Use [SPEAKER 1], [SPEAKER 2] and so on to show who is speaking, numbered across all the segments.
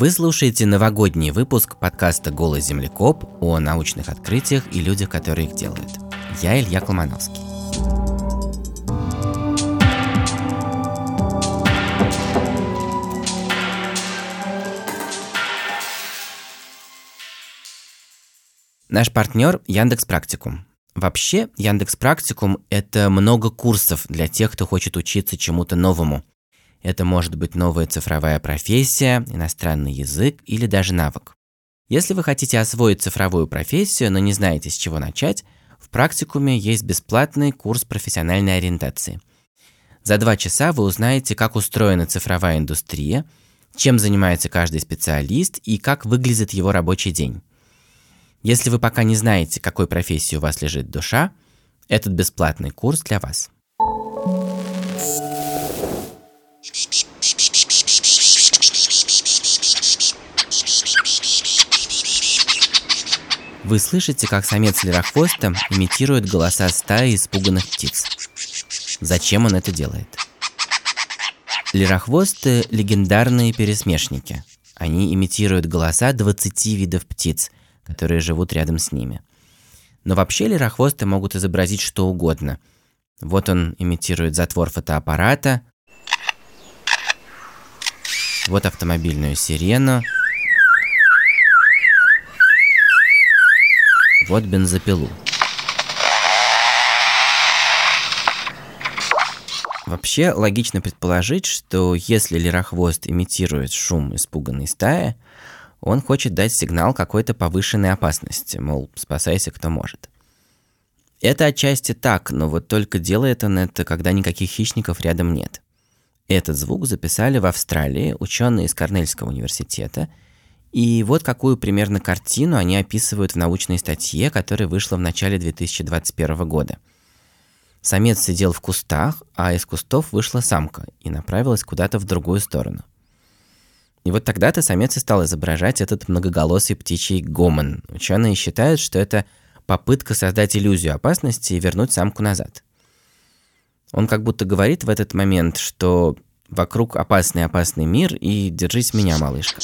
[SPEAKER 1] Вы слушаете новогодний выпуск подкаста «Голый землекоп» о научных открытиях и людях, которые их делают. Я Илья Колмановский. Наш партнер Яндекс Практикум. Вообще, Яндекс Практикум – это много курсов для тех, кто хочет учиться чему-то новому – это может быть новая цифровая профессия, иностранный язык или даже навык. Если вы хотите освоить цифровую профессию, но не знаете, с чего начать, в практикуме есть бесплатный курс профессиональной ориентации. За два часа вы узнаете, как устроена цифровая индустрия, чем занимается каждый специалист и как выглядит его рабочий день. Если вы пока не знаете, какой профессии у вас лежит душа, этот бесплатный курс для вас. Вы слышите, как самец лирохвоста имитирует голоса стаи испуганных птиц. Зачем он это делает? Лирохвосты – легендарные пересмешники. Они имитируют голоса 20 видов птиц, которые живут рядом с ними. Но вообще лирохвосты могут изобразить что угодно. Вот он имитирует затвор фотоаппарата, вот автомобильную сирену, Вот бензопилу. Вообще, логично предположить, что если лирохвост имитирует шум испуганной стаи, он хочет дать сигнал какой-то повышенной опасности, мол, спасайся кто может. Это отчасти так, но вот только делает он это, когда никаких хищников рядом нет. Этот звук записали в Австралии ученые из Корнельского университета – и вот какую примерно картину они описывают в научной статье, которая вышла в начале 2021 года. Самец сидел в кустах, а из кустов вышла самка и направилась куда-то в другую сторону. И вот тогда-то самец и стал изображать этот многоголосый птичий гомон. Ученые считают, что это попытка создать иллюзию опасности и вернуть самку назад. Он как будто говорит в этот момент, что вокруг опасный-опасный мир, и держись меня, малышка.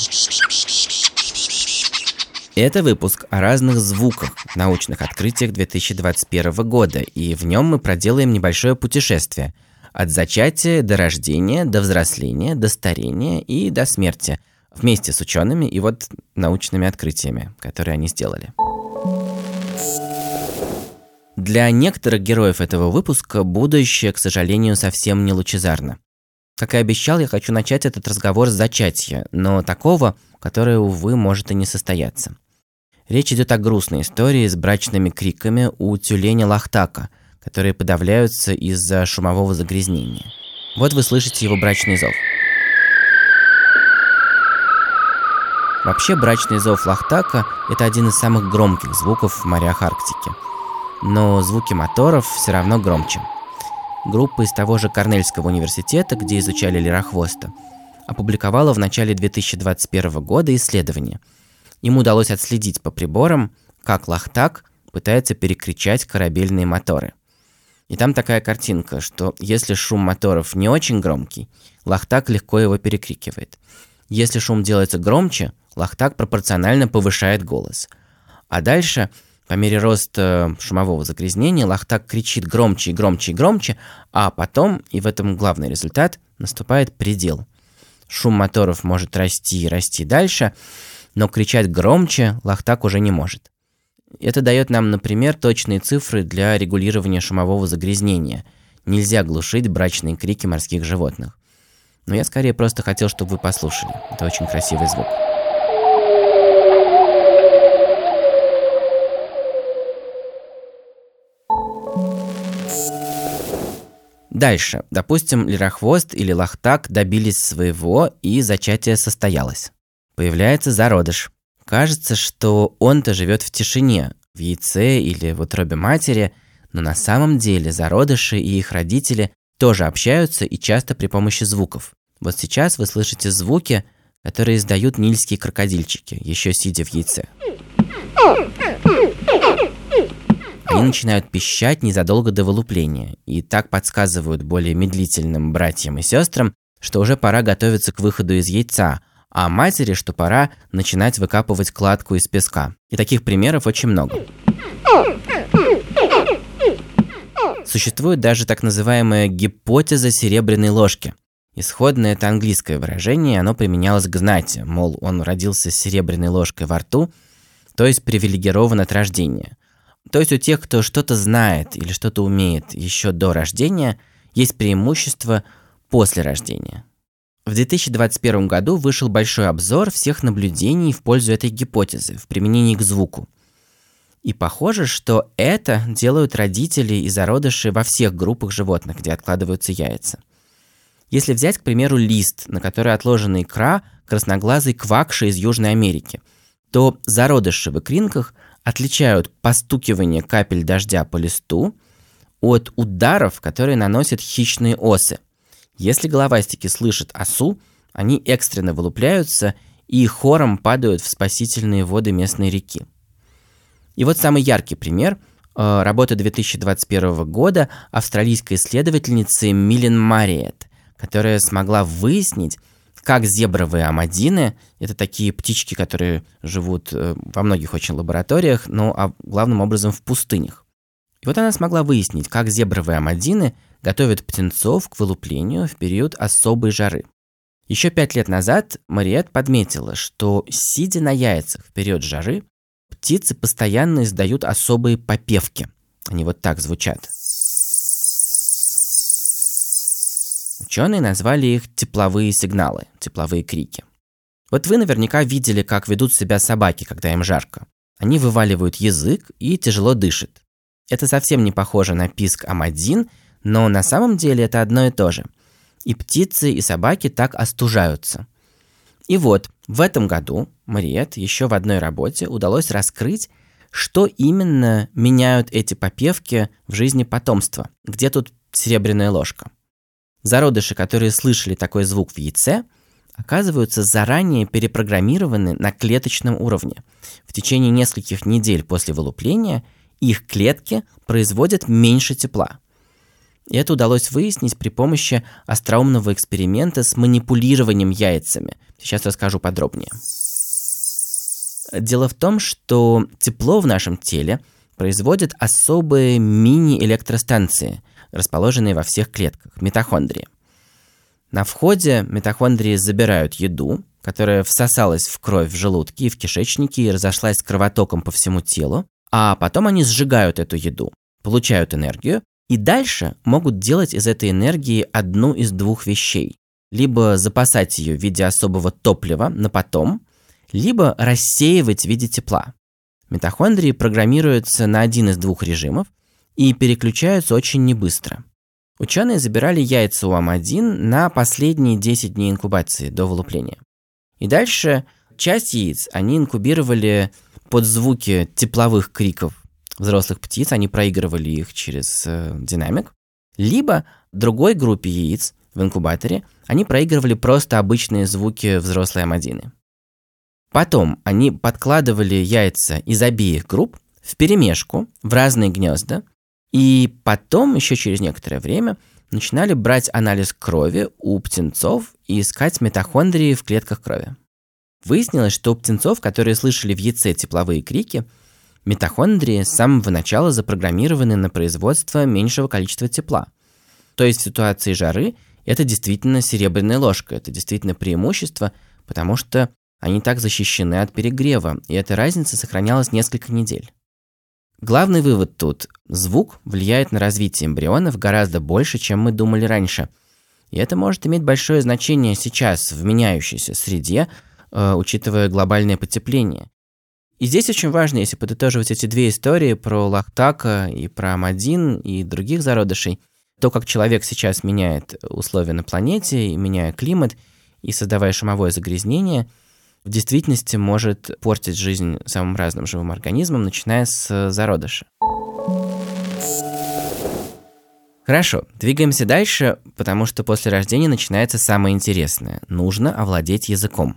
[SPEAKER 1] Это выпуск о разных звуках, научных открытиях 2021 года, и в нем мы проделаем небольшое путешествие от зачатия до рождения, до взросления, до старения и до смерти, вместе с учеными и вот научными открытиями, которые они сделали. Для некоторых героев этого выпуска будущее, к сожалению, совсем не лучезарно. Как и обещал, я хочу начать этот разговор с зачатия, но такого, которое, увы, может и не состояться. Речь идет о грустной истории с брачными криками у тюленя Лахтака, которые подавляются из-за шумового загрязнения. Вот вы слышите его брачный зов. Вообще, брачный зов Лахтака – это один из самых громких звуков в морях Арктики. Но звуки моторов все равно громче. Группа из того же Корнельского университета, где изучали лирохвоста, опубликовала в начале 2021 года исследование – им удалось отследить по приборам, как Лахтак пытается перекричать корабельные моторы. И там такая картинка, что если шум моторов не очень громкий, Лахтак легко его перекрикивает. Если шум делается громче, Лахтак пропорционально повышает голос. А дальше, по мере роста шумового загрязнения, Лахтак кричит громче и громче и громче, а потом, и в этом главный результат, наступает предел. Шум моторов может расти и расти дальше, но кричать громче Лахтак уже не может. Это дает нам, например, точные цифры для регулирования шумового загрязнения. Нельзя глушить брачные крики морских животных. Но я скорее просто хотел, чтобы вы послушали. Это очень красивый звук. Дальше. Допустим, лирохвост или лахтак добились своего, и зачатие состоялось. Появляется зародыш. Кажется, что он-то живет в тишине, в яйце или в утробе матери, но на самом деле зародыши и их родители тоже общаются и часто при помощи звуков. Вот сейчас вы слышите звуки, которые издают нильские крокодильчики, еще сидя в яйце. Они начинают пищать незадолго до вылупления и так подсказывают более медлительным братьям и сестрам, что уже пора готовиться к выходу из яйца – а матери, что пора начинать выкапывать кладку из песка. И таких примеров очень много. Существует даже так называемая гипотеза серебряной ложки. Исходно это английское выражение, оно применялось к знати, мол, он родился с серебряной ложкой во рту, то есть привилегирован от рождения. То есть у тех, кто что-то знает или что-то умеет еще до рождения, есть преимущество после рождения. В 2021 году вышел большой обзор всех наблюдений в пользу этой гипотезы в применении к звуку. И похоже, что это делают родители и зародыши во всех группах животных, где откладываются яйца. Если взять, к примеру, лист, на который отложена икра красноглазой квакши из Южной Америки, то зародыши в икринках отличают постукивание капель дождя по листу от ударов, которые наносят хищные осы – если головастики слышат осу, они экстренно вылупляются и хором падают в спасительные воды местной реки. И вот самый яркий пример э, – работа 2021 года австралийской исследовательницы Милен Мариет, которая смогла выяснить, как зебровые амадины, это такие птички, которые живут э, во многих очень лабораториях, но а главным образом в пустынях. И вот она смогла выяснить, как зебровые амадины готовят птенцов к вылуплению в период особой жары. Еще пять лет назад Мариет подметила, что, сидя на яйцах в период жары, птицы постоянно издают особые попевки. Они вот так звучат. Ученые назвали их тепловые сигналы, тепловые крики. Вот вы наверняка видели, как ведут себя собаки, когда им жарко. Они вываливают язык и тяжело дышат. Это совсем не похоже на писк Амадин но на самом деле это одно и то же. И птицы, и собаки так остужаются. И вот, в этом году Мариет еще в одной работе удалось раскрыть, что именно меняют эти попевки в жизни потомства. Где тут серебряная ложка? Зародыши, которые слышали такой звук в яйце, оказываются заранее перепрограммированы на клеточном уровне. В течение нескольких недель после вылупления их клетки производят меньше тепла – и это удалось выяснить при помощи остроумного эксперимента с манипулированием яйцами. Сейчас расскажу подробнее. Дело в том, что тепло в нашем теле производят особые мини-электростанции, расположенные во всех клетках, митохондрии. На входе митохондрии забирают еду, которая всосалась в кровь в желудке и в кишечнике и разошлась кровотоком по всему телу, а потом они сжигают эту еду, получают энергию и дальше могут делать из этой энергии одну из двух вещей. Либо запасать ее в виде особого топлива на потом, либо рассеивать в виде тепла. Митохондрии программируются на один из двух режимов и переключаются очень небыстро. Ученые забирали яйца у Ам1 на последние 10 дней инкубации до вылупления. И дальше часть яиц они инкубировали под звуки тепловых криков взрослых птиц, они проигрывали их через э, динамик, либо другой группе яиц в инкубаторе они проигрывали просто обычные звуки взрослой амадины. Потом они подкладывали яйца из обеих групп в перемешку в разные гнезда, и потом, еще через некоторое время, начинали брать анализ крови у птенцов и искать митохондрии в клетках крови. Выяснилось, что у птенцов, которые слышали в яйце тепловые крики, Митохондрии с самого начала запрограммированы на производство меньшего количества тепла. То есть в ситуации жары это действительно серебряная ложка, это действительно преимущество, потому что они так защищены от перегрева, и эта разница сохранялась несколько недель. Главный вывод тут – звук влияет на развитие эмбрионов гораздо больше, чем мы думали раньше. И это может иметь большое значение сейчас в меняющейся среде, э, учитывая глобальное потепление. И здесь очень важно, если подытоживать эти две истории про Лахтака и про Амадин и других зародышей, то, как человек сейчас меняет условия на планете, меняя климат, и создавая шумовое загрязнение, в действительности может портить жизнь самым разным живым организмам, начиная с зародыша. Хорошо, двигаемся дальше, потому что после рождения начинается самое интересное. Нужно овладеть языком.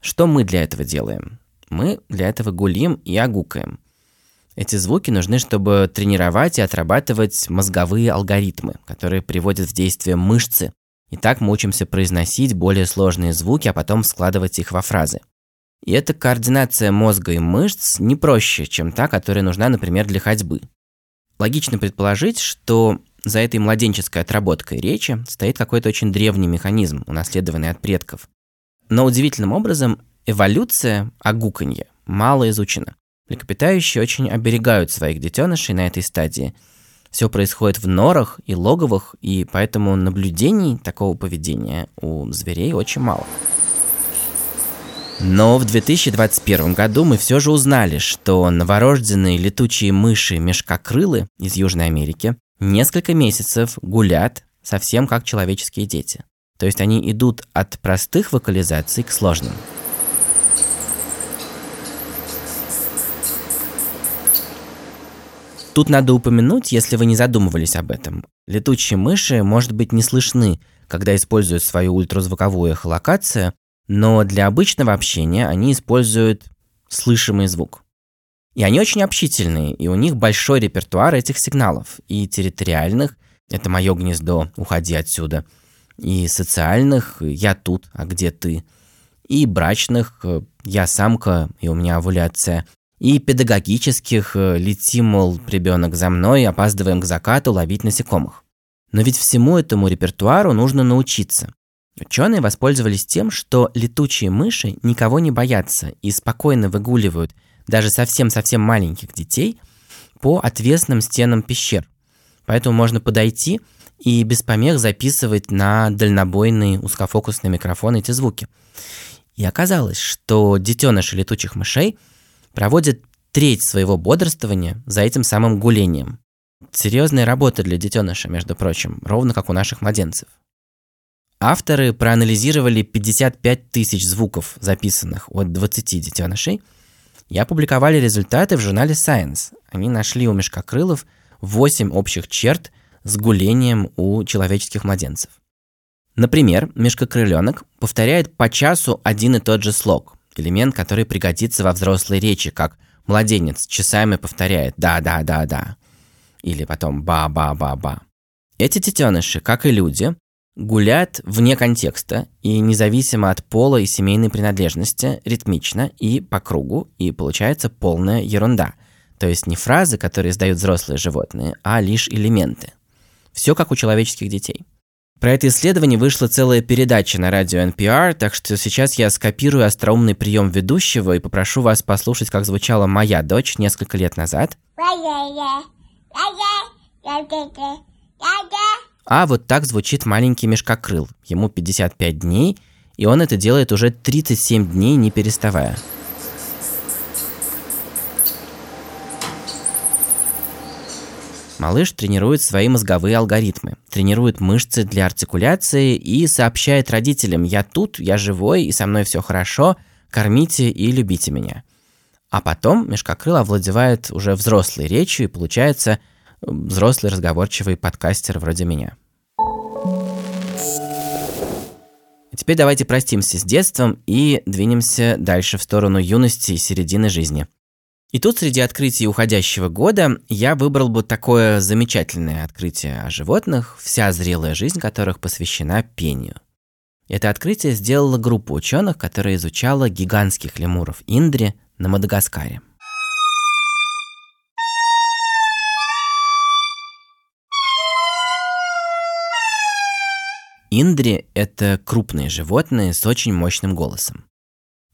[SPEAKER 1] Что мы для этого делаем? Мы для этого гулим и агукаем. Эти звуки нужны, чтобы тренировать и отрабатывать мозговые алгоритмы, которые приводят в действие мышцы, И так мы учимся произносить более сложные звуки, а потом складывать их во фразы. И эта координация мозга и мышц не проще, чем та, которая нужна, например, для ходьбы. Логично предположить, что за этой младенческой отработкой речи стоит какой-то очень древний механизм, унаследованный от предков. Но удивительным образом эволюция огуканья мало изучена. Млекопитающие очень оберегают своих детенышей на этой стадии. Все происходит в норах и логовах, и поэтому наблюдений такого поведения у зверей очень мало. Но в 2021 году мы все же узнали, что новорожденные летучие мыши-мешкокрылы из Южной Америки несколько месяцев гулят совсем как человеческие дети. То есть они идут от простых вокализаций к сложным. Тут надо упомянуть, если вы не задумывались об этом. Летучие мыши, может быть, не слышны, когда используют свою ультразвуковую эхолокацию, но для обычного общения они используют слышимый звук. И они очень общительные, и у них большой репертуар этих сигналов, и территориальных – это мое гнездо, уходи отсюда, и социальных – я тут, а где ты, и брачных – я самка, и у меня овуляция, и педагогических – лети, мол, ребенок за мной, опаздываем к закату ловить насекомых. Но ведь всему этому репертуару нужно научиться. Ученые воспользовались тем, что летучие мыши никого не боятся и спокойно выгуливают – даже совсем-совсем маленьких детей по отвесным стенам пещер. Поэтому можно подойти и без помех записывать на дальнобойный узкофокусный микрофон эти звуки. И оказалось, что детеныши летучих мышей проводят треть своего бодрствования за этим самым гулением. Серьезная работа для детеныша, между прочим, ровно как у наших младенцев. Авторы проанализировали 55 тысяч звуков, записанных от 20 детенышей – и опубликовали результаты в журнале Science. Они нашли у мешкокрылов 8 общих черт с гулением у человеческих младенцев. Например, мешкокрыленок повторяет по часу один и тот же слог, элемент, который пригодится во взрослой речи, как младенец часами повторяет «да-да-да-да» или потом «ба-ба-ба-ба». Эти детеныши, как и люди, гулят вне контекста и независимо от пола и семейной принадлежности, ритмично и по кругу, и получается полная ерунда. То есть не фразы, которые издают взрослые животные, а лишь элементы. Все как у человеческих детей. Про это исследование вышла целая передача на радио NPR, так что сейчас я скопирую остроумный прием ведущего и попрошу вас послушать, как звучала моя дочь несколько лет назад. А вот так звучит маленький мешкокрыл. Ему 55 дней, и он это делает уже 37 дней, не переставая. Малыш тренирует свои мозговые алгоритмы, тренирует мышцы для артикуляции и сообщает родителям «я тут, я живой и со мной все хорошо, кормите и любите меня». А потом мешкокрыл овладевает уже взрослой речью и получается – взрослый разговорчивый подкастер вроде меня. Теперь давайте простимся с детством и двинемся дальше в сторону юности и середины жизни. И тут среди открытий уходящего года я выбрал бы такое замечательное открытие о животных, вся зрелая жизнь которых посвящена пению. Это открытие сделала группа ученых, которая изучала гигантских лемуров Индри на Мадагаскаре. Индри – это крупные животные с очень мощным голосом.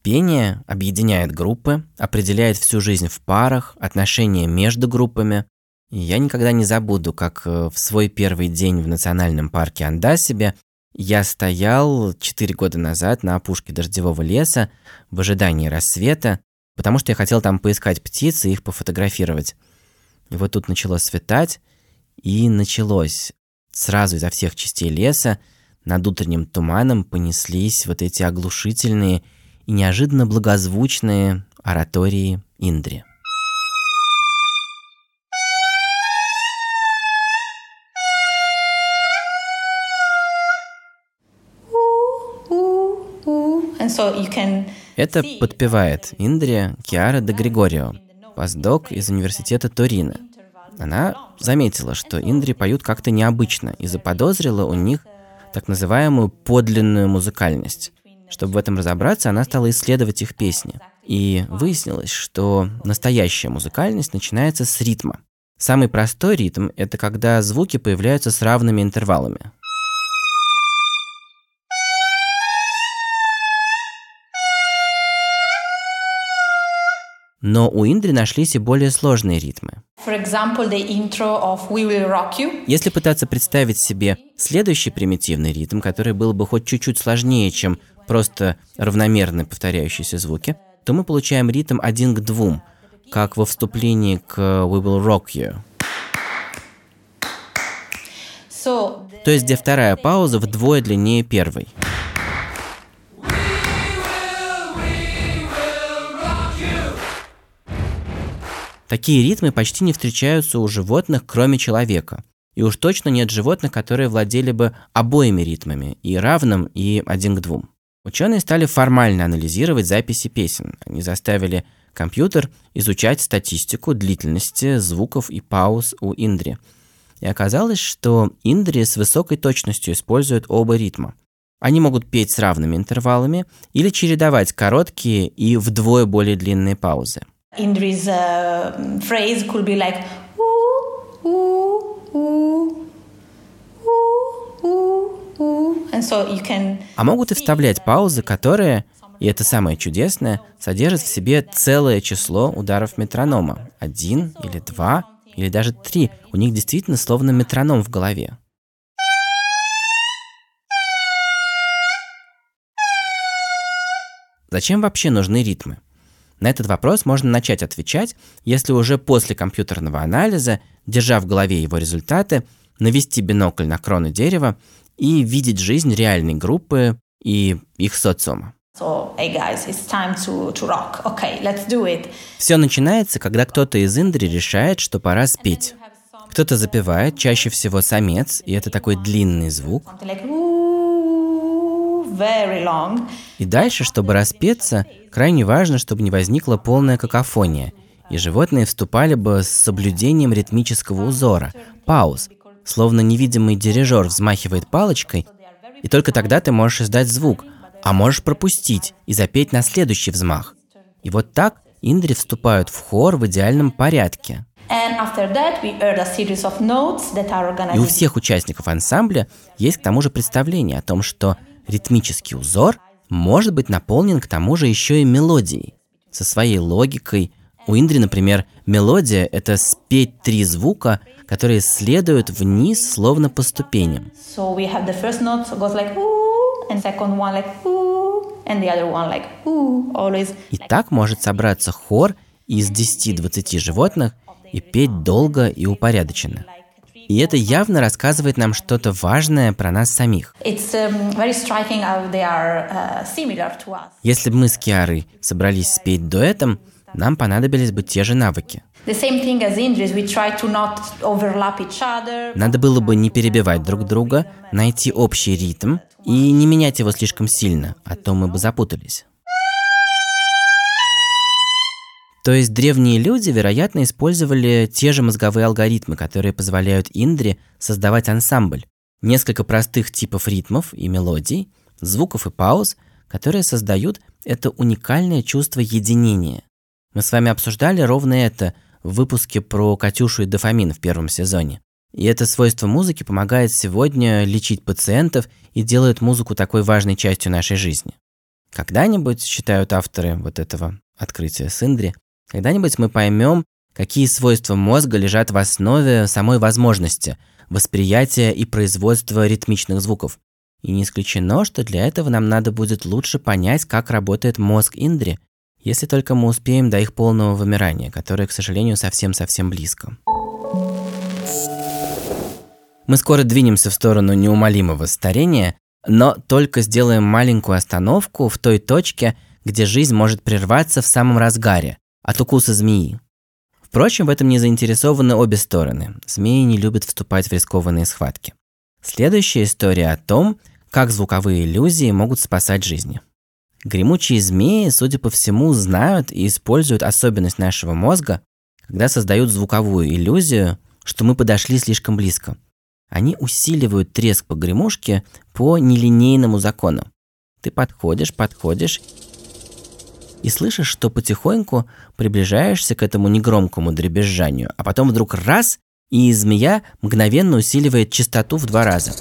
[SPEAKER 1] Пение объединяет группы, определяет всю жизнь в парах, отношения между группами. И я никогда не забуду, как э, в свой первый день в национальном парке Андасибе я стоял 4 года назад на опушке дождевого леса в ожидании рассвета, потому что я хотел там поискать птиц и их пофотографировать. И вот тут начало светать, и началось сразу изо всех частей леса – над утренним туманом понеслись вот эти оглушительные и неожиданно благозвучные оратории Индри. Это подпевает Индрия Киара де Григорио, постдок из университета Торино. Она заметила, что Индри поют как-то необычно и заподозрила у них так называемую подлинную музыкальность. Чтобы в этом разобраться, она стала исследовать их песни. И выяснилось, что настоящая музыкальность начинается с ритма. Самый простой ритм – это когда звуки появляются с равными интервалами. Но у Индри нашлись и более сложные ритмы. Если пытаться представить себе следующий примитивный ритм, который был бы хоть чуть-чуть сложнее, чем просто равномерно повторяющиеся звуки, то мы получаем ритм один к двум, как во вступлении к We Will Rock You.
[SPEAKER 2] So,
[SPEAKER 1] То есть, где вторая пауза вдвое длиннее первой. Такие ритмы почти не встречаются у животных, кроме человека. И уж точно нет животных, которые владели бы обоими ритмами, и равным, и один к двум. Ученые стали формально анализировать записи песен. Они заставили компьютер изучать статистику длительности звуков и пауз у Индри. И оказалось, что Индри с высокой точностью используют оба ритма. Они могут петь с равными интервалами или чередовать короткие и вдвое более длинные паузы.
[SPEAKER 2] Indri's uh, phrase could be like ooh, ooh, ooh, ooh, ooh,
[SPEAKER 1] А могут и вставлять паузы, которые, и это самое чудесное, содержат в себе целое число ударов метронома. Один или два, или даже три. У них действительно словно метроном в голове. Зачем вообще нужны ритмы? На этот вопрос можно начать отвечать, если уже после компьютерного анализа, держа в голове его результаты, навести бинокль на крону дерева и видеть жизнь реальной группы и их социума.
[SPEAKER 2] So, hey guys, it's time to, to rock. Okay, let's do it.
[SPEAKER 1] Все начинается, когда кто-то из Индри решает, что пора спеть. Кто-то запевает, чаще всего самец, и это такой длинный звук. И дальше, чтобы распеться, крайне важно, чтобы не возникла полная какофония, и животные вступали бы с соблюдением ритмического узора, пауз, словно невидимый дирижер взмахивает палочкой, и только тогда ты можешь издать звук, а можешь пропустить и запеть на следующий взмах. И вот так Индри вступают в хор в идеальном порядке. И у всех участников ансамбля есть к тому же представление о том, что ритмический узор может быть наполнен к тому же еще и мелодией, со своей логикой. У Индри, например, мелодия – это спеть три звука, которые следуют вниз, словно по ступеням.
[SPEAKER 2] So we have the first note goes like ooh, and second one like ooh, and the other one like ooh, always.
[SPEAKER 1] И так может собраться хор из 10-20 животных и петь долго и упорядоченно. И это явно рассказывает нам что-то важное про нас самих.
[SPEAKER 2] Um, uh.
[SPEAKER 1] Если бы мы с Киарой собрались спеть дуэтом, нам понадобились бы те же навыки. Надо было бы не перебивать друг друга, найти общий ритм и не менять его слишком сильно, а то мы бы запутались. То есть древние люди, вероятно, использовали те же мозговые алгоритмы, которые позволяют Индре создавать ансамбль. Несколько простых типов ритмов и мелодий, звуков и пауз, которые создают это уникальное чувство единения. Мы с вами обсуждали ровно это в выпуске про Катюшу и дофамин в первом сезоне. И это свойство музыки помогает сегодня лечить пациентов и делает музыку такой важной частью нашей жизни. Когда-нибудь, считают авторы вот этого открытия с Индри, когда-нибудь мы поймем, какие свойства мозга лежат в основе самой возможности восприятия и производства ритмичных звуков. И не исключено, что для этого нам надо будет лучше понять, как работает мозг Индри, если только мы успеем до их полного вымирания, которое, к сожалению, совсем-совсем близко. Мы скоро двинемся в сторону неумолимого старения, но только сделаем маленькую остановку в той точке, где жизнь может прерваться в самом разгаре, от укуса змеи. Впрочем, в этом не заинтересованы обе стороны. Змеи не любят вступать в рискованные схватки. Следующая история о том, как звуковые иллюзии могут спасать жизни. Гремучие змеи, судя по всему, знают и используют особенность нашего мозга, когда создают звуковую иллюзию, что мы подошли слишком близко. они усиливают треск погремушки по нелинейному закону. Ты подходишь, подходишь и слышишь, что потихоньку приближаешься к этому негромкому дребезжанию, а потом вдруг раз, и змея мгновенно усиливает частоту в два раза.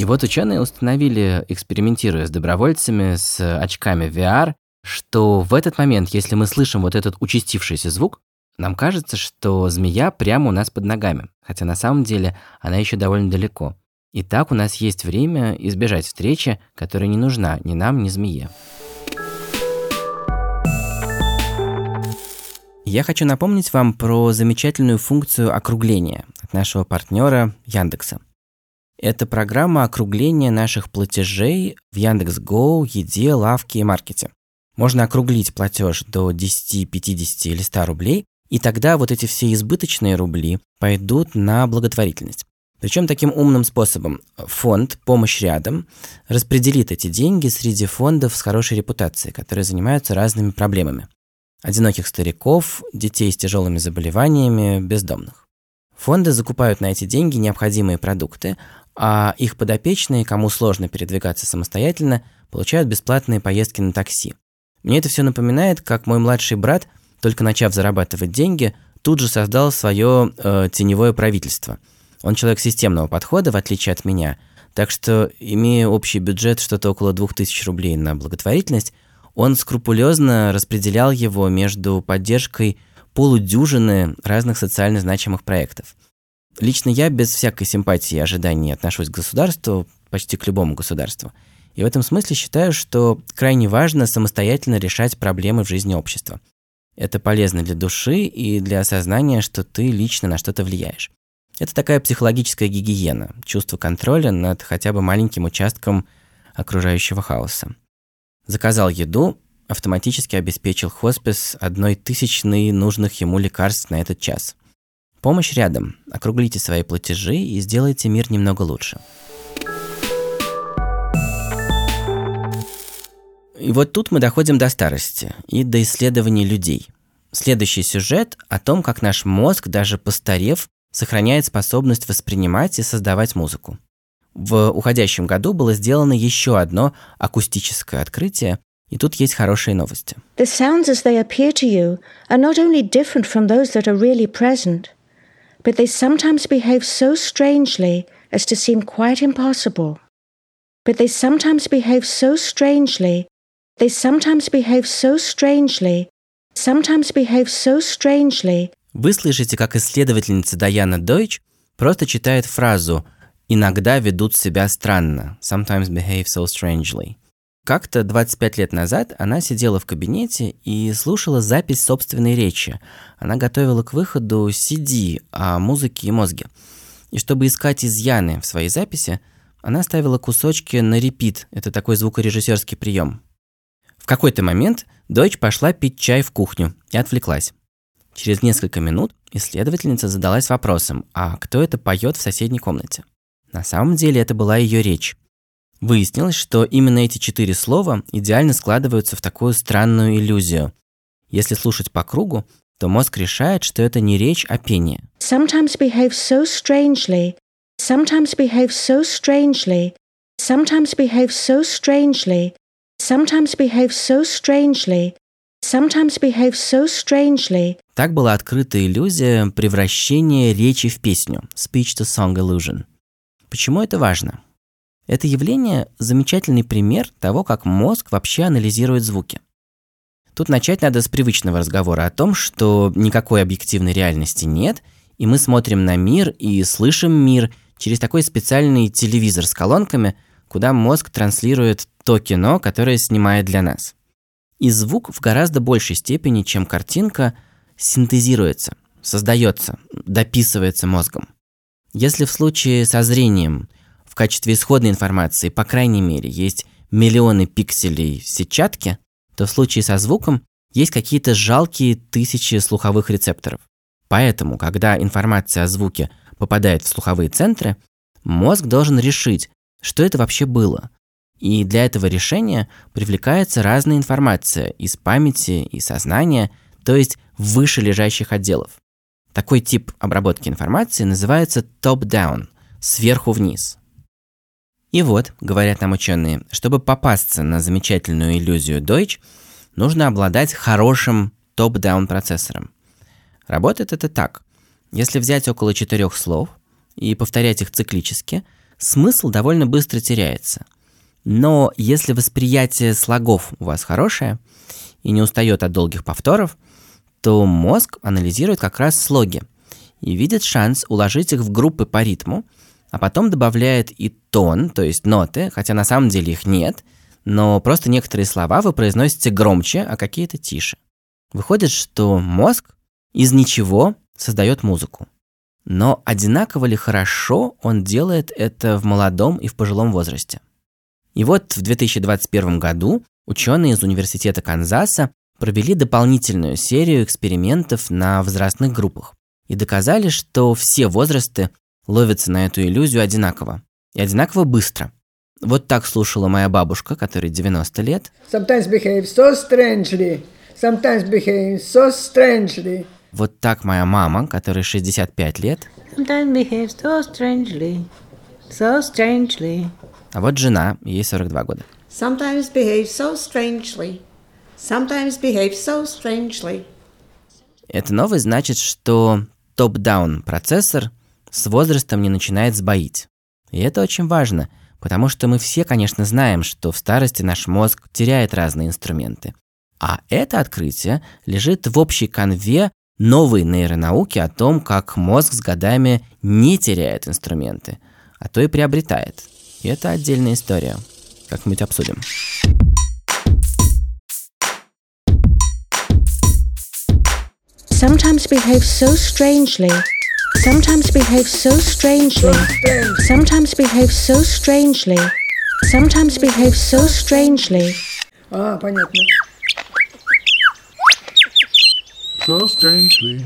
[SPEAKER 1] И вот ученые установили, экспериментируя с добровольцами, с очками VR, что в этот момент, если мы слышим вот этот участившийся звук, нам кажется, что змея прямо у нас под ногами, хотя на самом деле она еще довольно далеко. И так у нас есть время избежать встречи, которая не нужна ни нам, ни змее. Я хочу напомнить вам про замечательную функцию округления от нашего партнера Яндекса – это программа округления наших платежей в Яндекс.Го, Еде, Лавке и Маркете. Можно округлить платеж до 10, 50 или 100 рублей, и тогда вот эти все избыточные рубли пойдут на благотворительность. Причем таким умным способом. Фонд «Помощь рядом» распределит эти деньги среди фондов с хорошей репутацией, которые занимаются разными проблемами. Одиноких стариков, детей с тяжелыми заболеваниями, бездомных. Фонды закупают на эти деньги необходимые продукты, а их подопечные, кому сложно передвигаться самостоятельно, получают бесплатные поездки на такси. Мне это все напоминает, как мой младший брат, только начав зарабатывать деньги, тут же создал свое э, теневое правительство. Он человек системного подхода, в отличие от меня, так что, имея общий бюджет что-то около 2000 рублей на благотворительность, он скрупулезно распределял его между поддержкой полудюжины разных социально значимых проектов – Лично я без всякой симпатии и ожиданий отношусь к государству, почти к любому государству. И в этом смысле считаю, что крайне важно самостоятельно решать проблемы в жизни общества. Это полезно для души и для осознания, что ты лично на что-то влияешь. Это такая психологическая гигиена, чувство контроля над хотя бы маленьким участком окружающего хаоса. Заказал еду, автоматически обеспечил хоспис одной тысячной нужных ему лекарств на этот час – Помощь рядом. Округлите свои платежи и сделайте мир немного лучше. И вот тут мы доходим до старости и до исследований людей. Следующий сюжет о том, как наш мозг, даже постарев, сохраняет способность воспринимать и создавать музыку. В уходящем году было сделано еще одно акустическое открытие, и тут есть хорошие новости. The sounds as they appear to you are not only different from those that are really present – but they sometimes behave so strangely as to seem quite impossible. But they sometimes behave so strangely, they sometimes behave so strangely, sometimes behave so strangely. Вы слышите, как исследовательница Даяна Дойч просто читает фразу «иногда ведут себя странно», sometimes behave so strangely. Как-то 25 лет назад она сидела в кабинете и слушала запись собственной речи. Она готовила к выходу CD о музыке и мозге. И чтобы искать изъяны в своей записи, она ставила кусочки на репит. Это такой звукорежиссерский прием. В какой-то момент дочь пошла пить чай в кухню и отвлеклась. Через несколько минут исследовательница задалась вопросом, а кто это поет в соседней комнате? На самом деле это была ее речь. Выяснилось, что именно эти четыре слова идеально складываются в такую странную иллюзию. Если слушать по кругу, то мозг решает, что это не речь, а пение. Sometimes behave so strangely. Sometimes behave so strangely. Sometimes behave so strangely. Sometimes behave so strangely. Sometimes behave so strangely. Так была открыта иллюзия превращения речи в песню. Speech to song illusion. Почему это важно? Это явление – замечательный пример того, как мозг вообще анализирует звуки. Тут начать надо с привычного разговора о том, что никакой объективной реальности нет, и мы смотрим на мир и слышим мир через такой специальный телевизор с колонками, куда мозг транслирует то кино, которое снимает для нас. И звук в гораздо большей степени, чем картинка, синтезируется, создается, дописывается мозгом. Если в случае со зрением – в качестве исходной информации, по крайней мере, есть миллионы пикселей в сетчатке, то в случае со звуком есть какие-то жалкие тысячи слуховых рецепторов. Поэтому, когда информация о звуке попадает в слуховые центры, мозг должен решить, что это вообще было. И для этого решения привлекается разная информация из памяти и сознания, то есть выше лежащих отделов. Такой тип обработки информации называется top-down, сверху вниз. И вот, говорят нам ученые, чтобы попасться на замечательную иллюзию Deutsch, нужно обладать хорошим топ-даун процессором. Работает это так. Если взять около четырех слов и повторять их циклически, смысл довольно быстро теряется. Но если восприятие слогов у вас хорошее и не устает от долгих повторов, то мозг анализирует как раз слоги и видит шанс уложить их в группы по ритму – а потом добавляет и тон, то есть ноты, хотя на самом деле их нет, но просто некоторые слова вы произносите громче, а какие-то тише. Выходит, что мозг из ничего создает музыку. Но одинаково ли хорошо он делает это в молодом и в пожилом возрасте? И вот в 2021 году ученые из Университета Канзаса провели дополнительную серию экспериментов на возрастных группах и доказали, что все возрасты ловятся на эту иллюзию одинаково. И одинаково быстро. Вот так слушала моя бабушка, которой 90 лет.
[SPEAKER 3] Sometimes behave so strangely. Sometimes behave so strangely.
[SPEAKER 1] Вот так моя мама, которой 65 лет.
[SPEAKER 4] Sometimes behave so strangely. So strangely.
[SPEAKER 1] А вот жена, ей 42 года.
[SPEAKER 5] Sometimes behave so strangely. Sometimes behave so strangely.
[SPEAKER 1] Это новость значит, что топ-даун процессор с возрастом не начинает сбоить. И это очень важно, потому что мы все, конечно, знаем, что в старости наш мозг теряет разные инструменты. А это открытие лежит в общей конве новой нейронауки о том, как мозг с годами не теряет инструменты, а то и приобретает. И это отдельная история. Как-нибудь обсудим.
[SPEAKER 6] Sometimes behave so strangely sometimes behave so strangely, sometimes behave so strangely, sometimes behave so strangely.
[SPEAKER 3] А, понятно.
[SPEAKER 7] So strangely.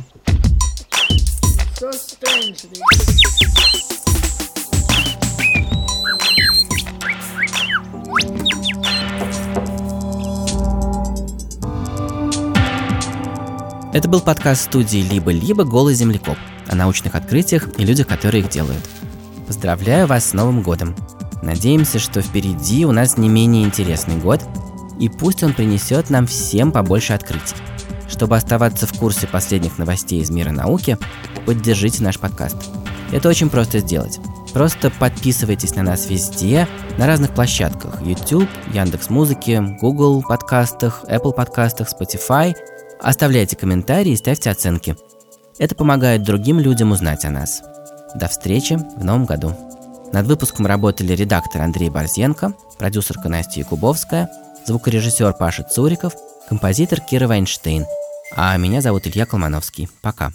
[SPEAKER 3] So strangely.
[SPEAKER 1] Это был подкаст студии «Либо-либо. Голый землекоп» О научных открытиях и людях, которые их делают. Поздравляю вас с Новым годом! Надеемся, что впереди у нас не менее интересный год, и пусть он принесет нам всем побольше открытий. Чтобы оставаться в курсе последних новостей из мира науки, поддержите наш подкаст. Это очень просто сделать. Просто подписывайтесь на нас везде, на разных площадках. YouTube, Яндекс.Музыки, Google подкастах, Apple подкастах, Spotify – Оставляйте комментарии и ставьте оценки. Это помогает другим людям узнать о нас. До встречи в новом году. Над выпуском работали редактор Андрей Борзенко, продюсерка Настя Якубовская, звукорежиссер Паша Цуриков, композитор Кира Вайнштейн. А меня зовут Илья Колмановский. Пока.